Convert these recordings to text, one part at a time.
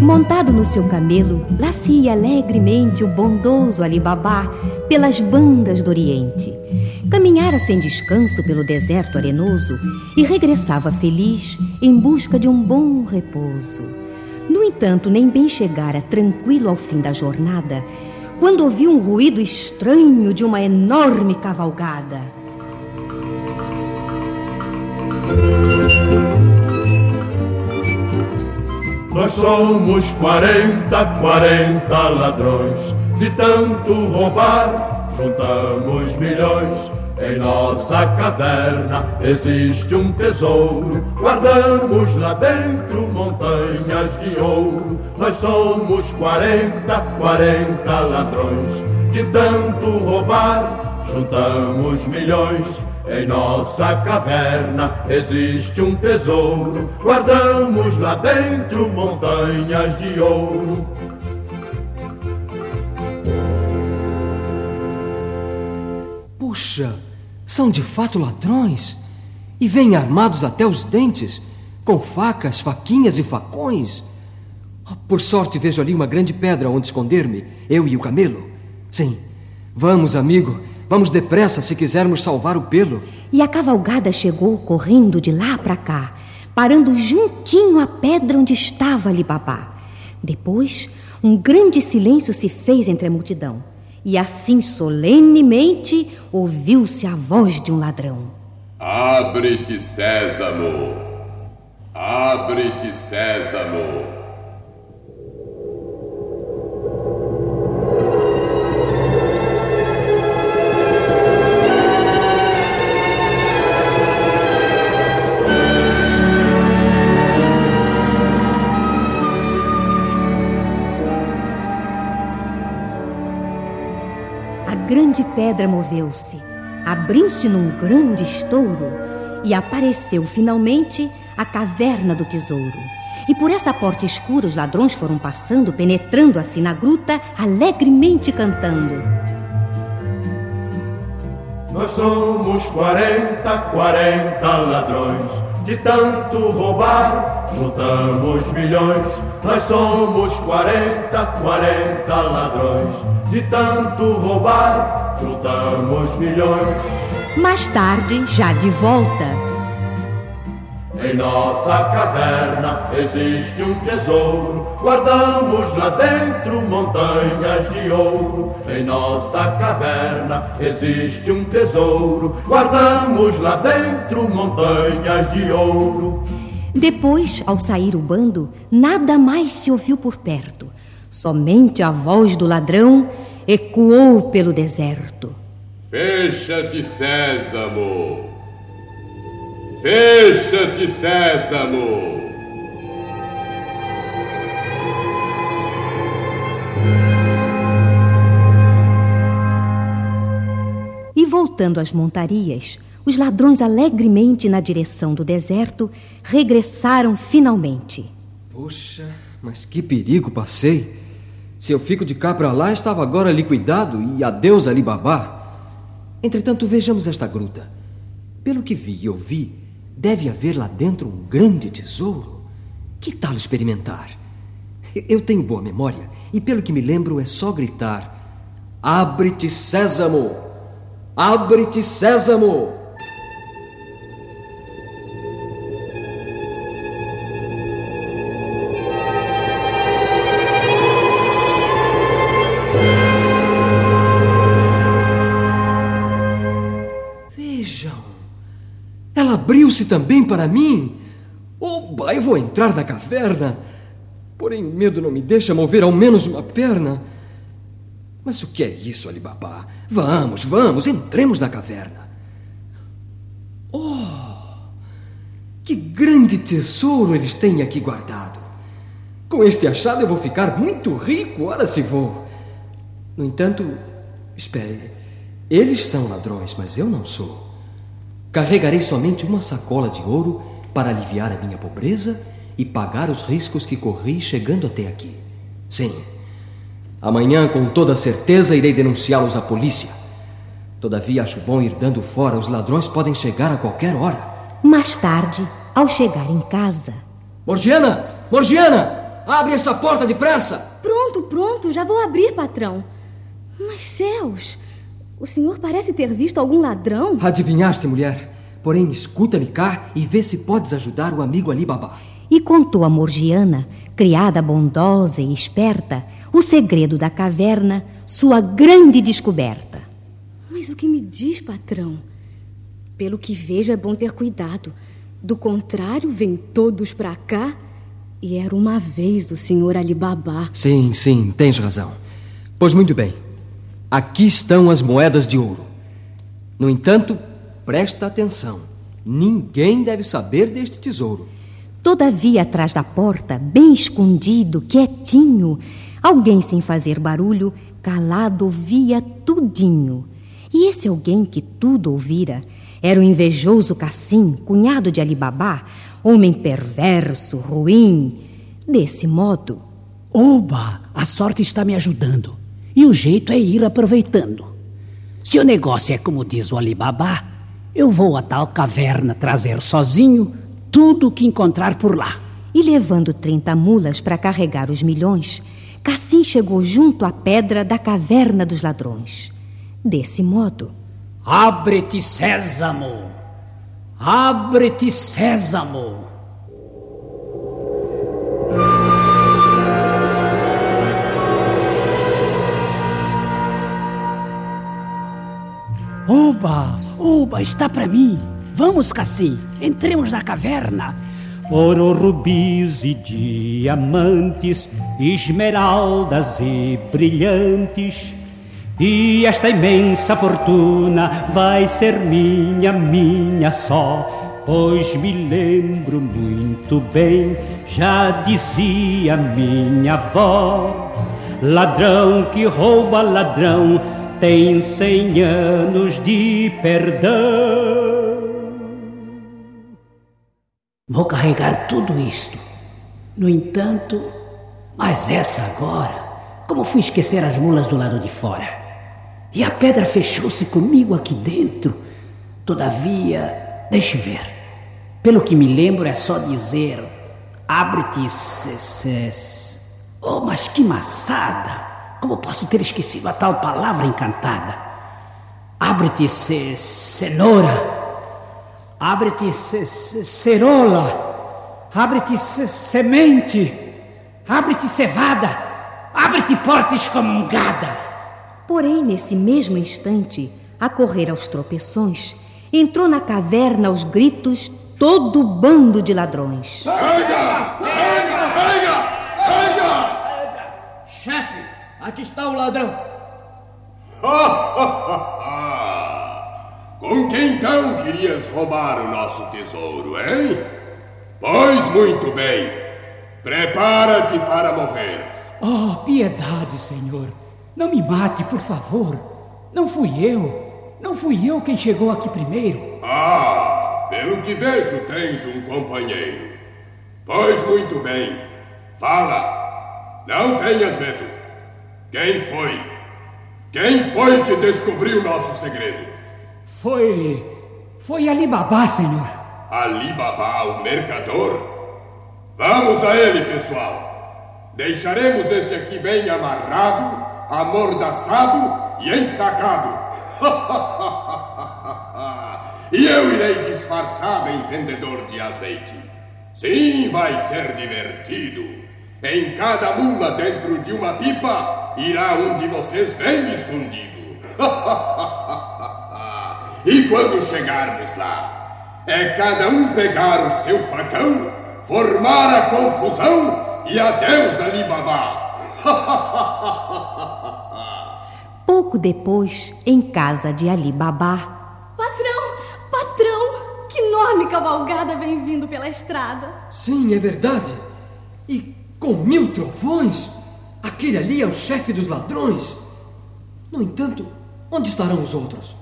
Montado no seu camelo, lá se ia alegremente o bondoso Alibabá pelas bandas do Oriente. Caminhara sem descanso pelo deserto arenoso e regressava feliz em busca de um bom repouso. No entanto, nem bem chegara tranquilo ao fim da jornada, quando ouviu um ruído estranho de uma enorme cavalgada. Nós somos quarenta, quarenta ladrões, de tanto roubar, juntamos milhões. Em nossa caverna existe um tesouro, guardamos lá dentro montanhas de ouro. Nós somos quarenta, quarenta ladrões, de tanto roubar, juntamos milhões. Em nossa caverna existe um tesouro, guardamos lá dentro montanhas de ouro. Puxa, são de fato ladrões e vêm armados até os dentes, com facas, faquinhas e facões. Oh, por sorte vejo ali uma grande pedra onde esconder-me, eu e o camelo. Sim, vamos, amigo. Vamos depressa se quisermos salvar o pelo. E a cavalgada chegou correndo de lá para cá, parando juntinho à pedra onde estava Alibabá. Depois, um grande silêncio se fez entre a multidão. E assim, solenemente, ouviu-se a voz de um ladrão: Abre-te, Sésamo! Abre-te, Sésamo! Pedra moveu-se, abriu-se num grande estouro e apareceu finalmente a caverna do tesouro. E por essa porta escura os ladrões foram passando, penetrando assim na gruta, alegremente cantando. Nós somos quarenta, quarenta ladrões de tanto roubar, juntamos milhões. Nós somos quarenta, quarenta ladrões. De tanto roubar, juntamos milhões. Mais tarde, já de volta, em nossa caverna existe um tesouro, guardamos lá dentro montanhas de ouro. Em nossa caverna existe um tesouro, guardamos lá dentro montanhas de ouro. Depois, ao sair o bando, nada mais se ouviu por perto. Somente a voz do ladrão ecoou pelo deserto. Fecha-te, Sésamo! Fecha-te, Sésamo! E voltando às montarias, os ladrões alegremente na direção do deserto regressaram finalmente. Puxa, mas que perigo passei! Se eu fico de cá para lá, estava agora liquidado e adeus Alibabá. Entretanto, vejamos esta gruta. Pelo que vi e ouvi, Deve haver lá dentro um grande tesouro. Que tal experimentar? Eu tenho boa memória e, pelo que me lembro, é só gritar: Abre-te, Sésamo! Abre-te, Sésamo! Abriu-se também para mim. Oba, eu vou entrar na caverna. Porém, o medo não me deixa mover ao menos uma perna. Mas o que é isso, Alibabá? Vamos, vamos, entremos na caverna. Oh, que grande tesouro eles têm aqui guardado. Com este achado eu vou ficar muito rico, ora se vou. No entanto, espere, eles são ladrões, mas eu não sou. Carregarei somente uma sacola de ouro para aliviar a minha pobreza e pagar os riscos que corri chegando até aqui. Sim. Amanhã, com toda certeza, irei denunciá-los à polícia. Todavia, acho bom ir dando fora. Os ladrões podem chegar a qualquer hora. Mais tarde, Ao chegar em casa. Morgiana! Morgiana! Abre essa porta depressa! Pronto, pronto, já vou abrir, patrão. Mas céus! O senhor parece ter visto algum ladrão? Adivinhaste, mulher. Porém, escuta-me cá e vê se podes ajudar o amigo Ali Baba. E contou a Morgiana, criada bondosa e esperta, o segredo da caverna, sua grande descoberta. Mas o que me diz, patrão? Pelo que vejo, é bom ter cuidado. Do contrário, vêm todos para cá e era uma vez o senhor Alibabá. Sim, sim, tens razão. Pois muito bem. Aqui estão as moedas de ouro. No entanto, presta atenção. Ninguém deve saber deste tesouro. Todavia, atrás da porta, bem escondido, quietinho, alguém sem fazer barulho, calado ouvia tudinho. E esse alguém que tudo ouvira era o invejoso Cassim, cunhado de Alibabá, homem perverso, ruim. Desse modo. Oba, a sorte está me ajudando. E o jeito é ir aproveitando. Se o negócio é como diz o Alibabá, eu vou a tal caverna trazer sozinho tudo o que encontrar por lá. E levando 30 mulas para carregar os milhões, Cassim chegou junto à pedra da caverna dos ladrões. Desse modo. Abre-te, Sésamo! Abre-te, Sésamo! Oba! Oba, está para mim! Vamos, Cassim, entremos na caverna. Ouro, rubis e diamantes, esmeraldas e brilhantes. E esta imensa fortuna vai ser minha, minha só. Pois me lembro muito bem, já dizia minha avó: ladrão que rouba ladrão tem cem anos de perdão. Vou carregar tudo isto. No entanto, mas essa agora, como fui esquecer as mulas do lado de fora? E a pedra fechou-se comigo aqui dentro. Todavia, deixe ver. Pelo que me lembro, é só dizer: abre-te, Oh, mas que maçada! Como posso ter esquecido a tal palavra encantada? Abre-te, cenoura. Abre-te cerola, abre-te semente, abre-te cevada, abre-te porta excomungada. Porém, nesse mesmo instante, a correr aos tropeções, entrou na caverna aos gritos todo o bando de ladrões. Pega! Pega! Aqui está o ladrão. Com quem então querias roubar o nosso tesouro, hein? Pois muito bem. Prepara-te para morrer. Oh, piedade, Senhor. Não me mate, por favor. Não fui eu. Não fui eu quem chegou aqui primeiro. Ah, pelo que vejo, tens um companheiro. Pois muito bem. Fala. Não tenhas medo. Quem foi? Quem foi que descobriu nosso segredo? Foi. Foi Alibabá, senhor. Alibabá, o mercador? Vamos a ele, pessoal. Deixaremos esse aqui bem amarrado, amordaçado e ensacado. e eu irei disfarçar em vendedor de azeite. Sim, vai ser divertido. Em cada mula dentro de uma pipa irá um de vocês bem escondido. E quando chegarmos lá, é cada um pegar o seu facão, formar a confusão e adeus Alibabá. Pouco depois, em casa de Alibabá. Patrão, patrão, que enorme cavalgada vem vindo pela estrada. Sim, é verdade. E com mil trovões, aquele ali é o chefe dos ladrões. No entanto, onde estarão os outros?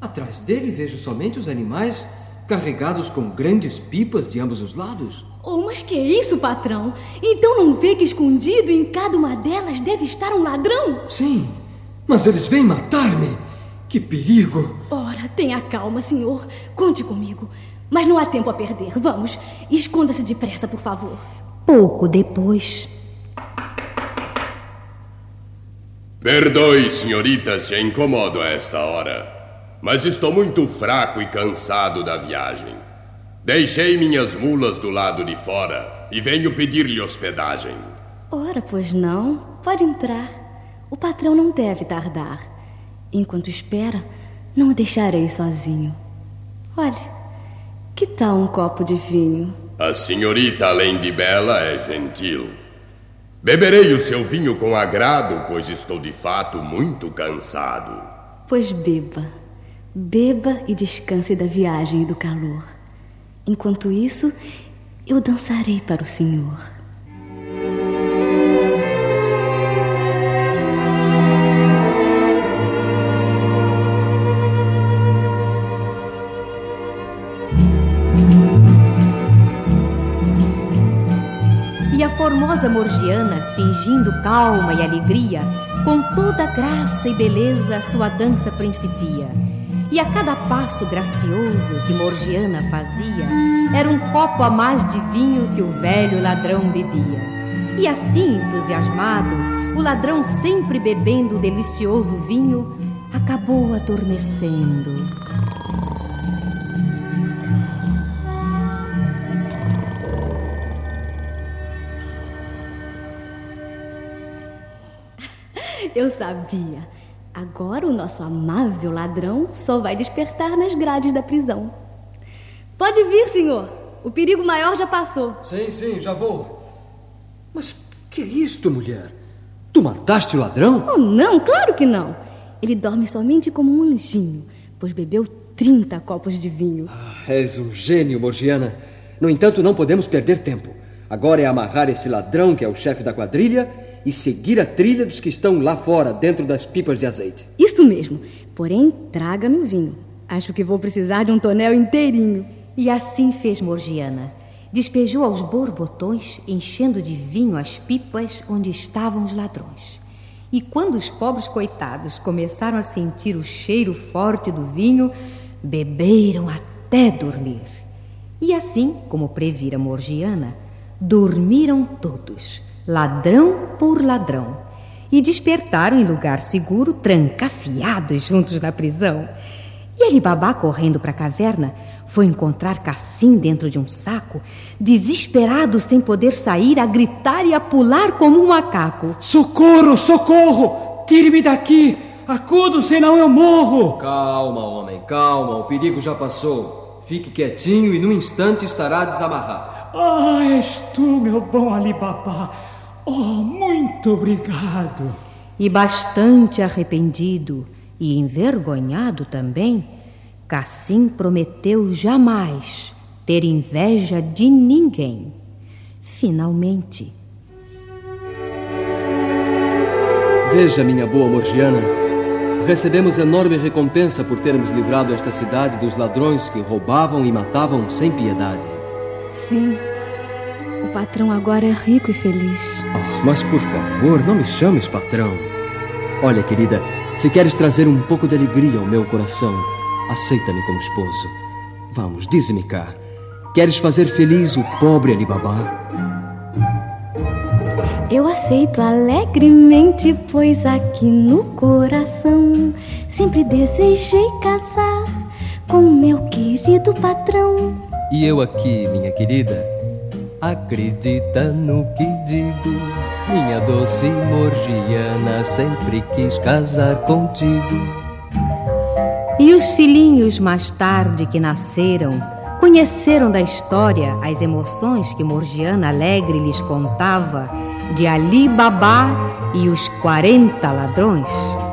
Atrás dele vejo somente os animais carregados com grandes pipas de ambos os lados. Oh, mas que é isso, patrão? Então não vê que escondido em cada uma delas deve estar um ladrão? Sim, mas eles vêm matar-me. Que perigo! Ora, tenha calma, senhor. Conte comigo. Mas não há tempo a perder. Vamos, esconda-se depressa, por favor. Pouco depois. Perdoe, senhorita, se incomodo a esta hora, mas estou muito fraco e cansado da viagem. Deixei minhas mulas do lado de fora e venho pedir-lhe hospedagem. Ora, pois não. Pode entrar. O patrão não deve tardar. Enquanto espera, não o deixarei sozinho. Olhe, que tal um copo de vinho? A senhorita, além de bela, é gentil. Beberei o seu vinho com agrado, pois estou de fato muito cansado. Pois beba. Beba e descanse da viagem e do calor. Enquanto isso, eu dançarei para o senhor. Formosa Morgiana, fingindo calma e alegria, com toda graça e beleza sua dança principia. E a cada passo gracioso que Morgiana fazia, era um copo a mais de vinho que o velho ladrão bebia. E assim, entusiasmado, o ladrão sempre bebendo o delicioso vinho, acabou adormecendo. Eu sabia. Agora o nosso amável ladrão só vai despertar nas grades da prisão. Pode vir, senhor. O perigo maior já passou. Sim, sim, já vou. Mas que é isto, mulher? Tu mataste o ladrão? Oh, não, claro que não. Ele dorme somente como um anjinho, pois bebeu 30 copos de vinho. Ah, és um gênio, Morgiana. No entanto, não podemos perder tempo. Agora é amarrar esse ladrão que é o chefe da quadrilha e seguir a trilha dos que estão lá fora, dentro das pipas de azeite. Isso mesmo. Porém, traga-me o vinho. Acho que vou precisar de um tonel inteirinho. E assim fez Morgiana. Despejou aos borbotões, enchendo de vinho as pipas onde estavam os ladrões. E quando os pobres coitados começaram a sentir o cheiro forte do vinho, beberam até dormir. E assim, como previra Morgiana, dormiram todos ladrão por ladrão, e despertaram em lugar seguro, trancafiados juntos na prisão. E Alibabá, correndo para a caverna, foi encontrar Cassim dentro de um saco, desesperado sem poder sair, a gritar e a pular como um macaco. Socorro, socorro! Tire-me daqui! Acudo, senão eu morro! Calma, homem, calma, o perigo já passou. Fique quietinho e num instante estará desamarrado. Ah, és tu, meu bom Alibabá. Oh, muito obrigado. E bastante arrependido e envergonhado também, Cassim prometeu jamais ter inveja de ninguém. Finalmente. Veja, minha boa Morgiana, recebemos enorme recompensa por termos livrado esta cidade dos ladrões que roubavam e matavam sem piedade. Sim. O patrão agora é rico e feliz. Oh, mas por favor, não me chames patrão. Olha, querida, se queres trazer um pouco de alegria ao meu coração, aceita-me como esposo. Vamos, dize-me cá. Queres fazer feliz o pobre Alibabá? Eu aceito alegremente, pois aqui no coração sempre desejei casar com meu querido patrão. E eu aqui, minha querida, Acredita no que digo, minha doce Morgiana sempre quis casar contigo. E os filhinhos mais tarde que nasceram conheceram da história as emoções que Morgiana Alegre lhes contava de Ali Babá e os 40 ladrões.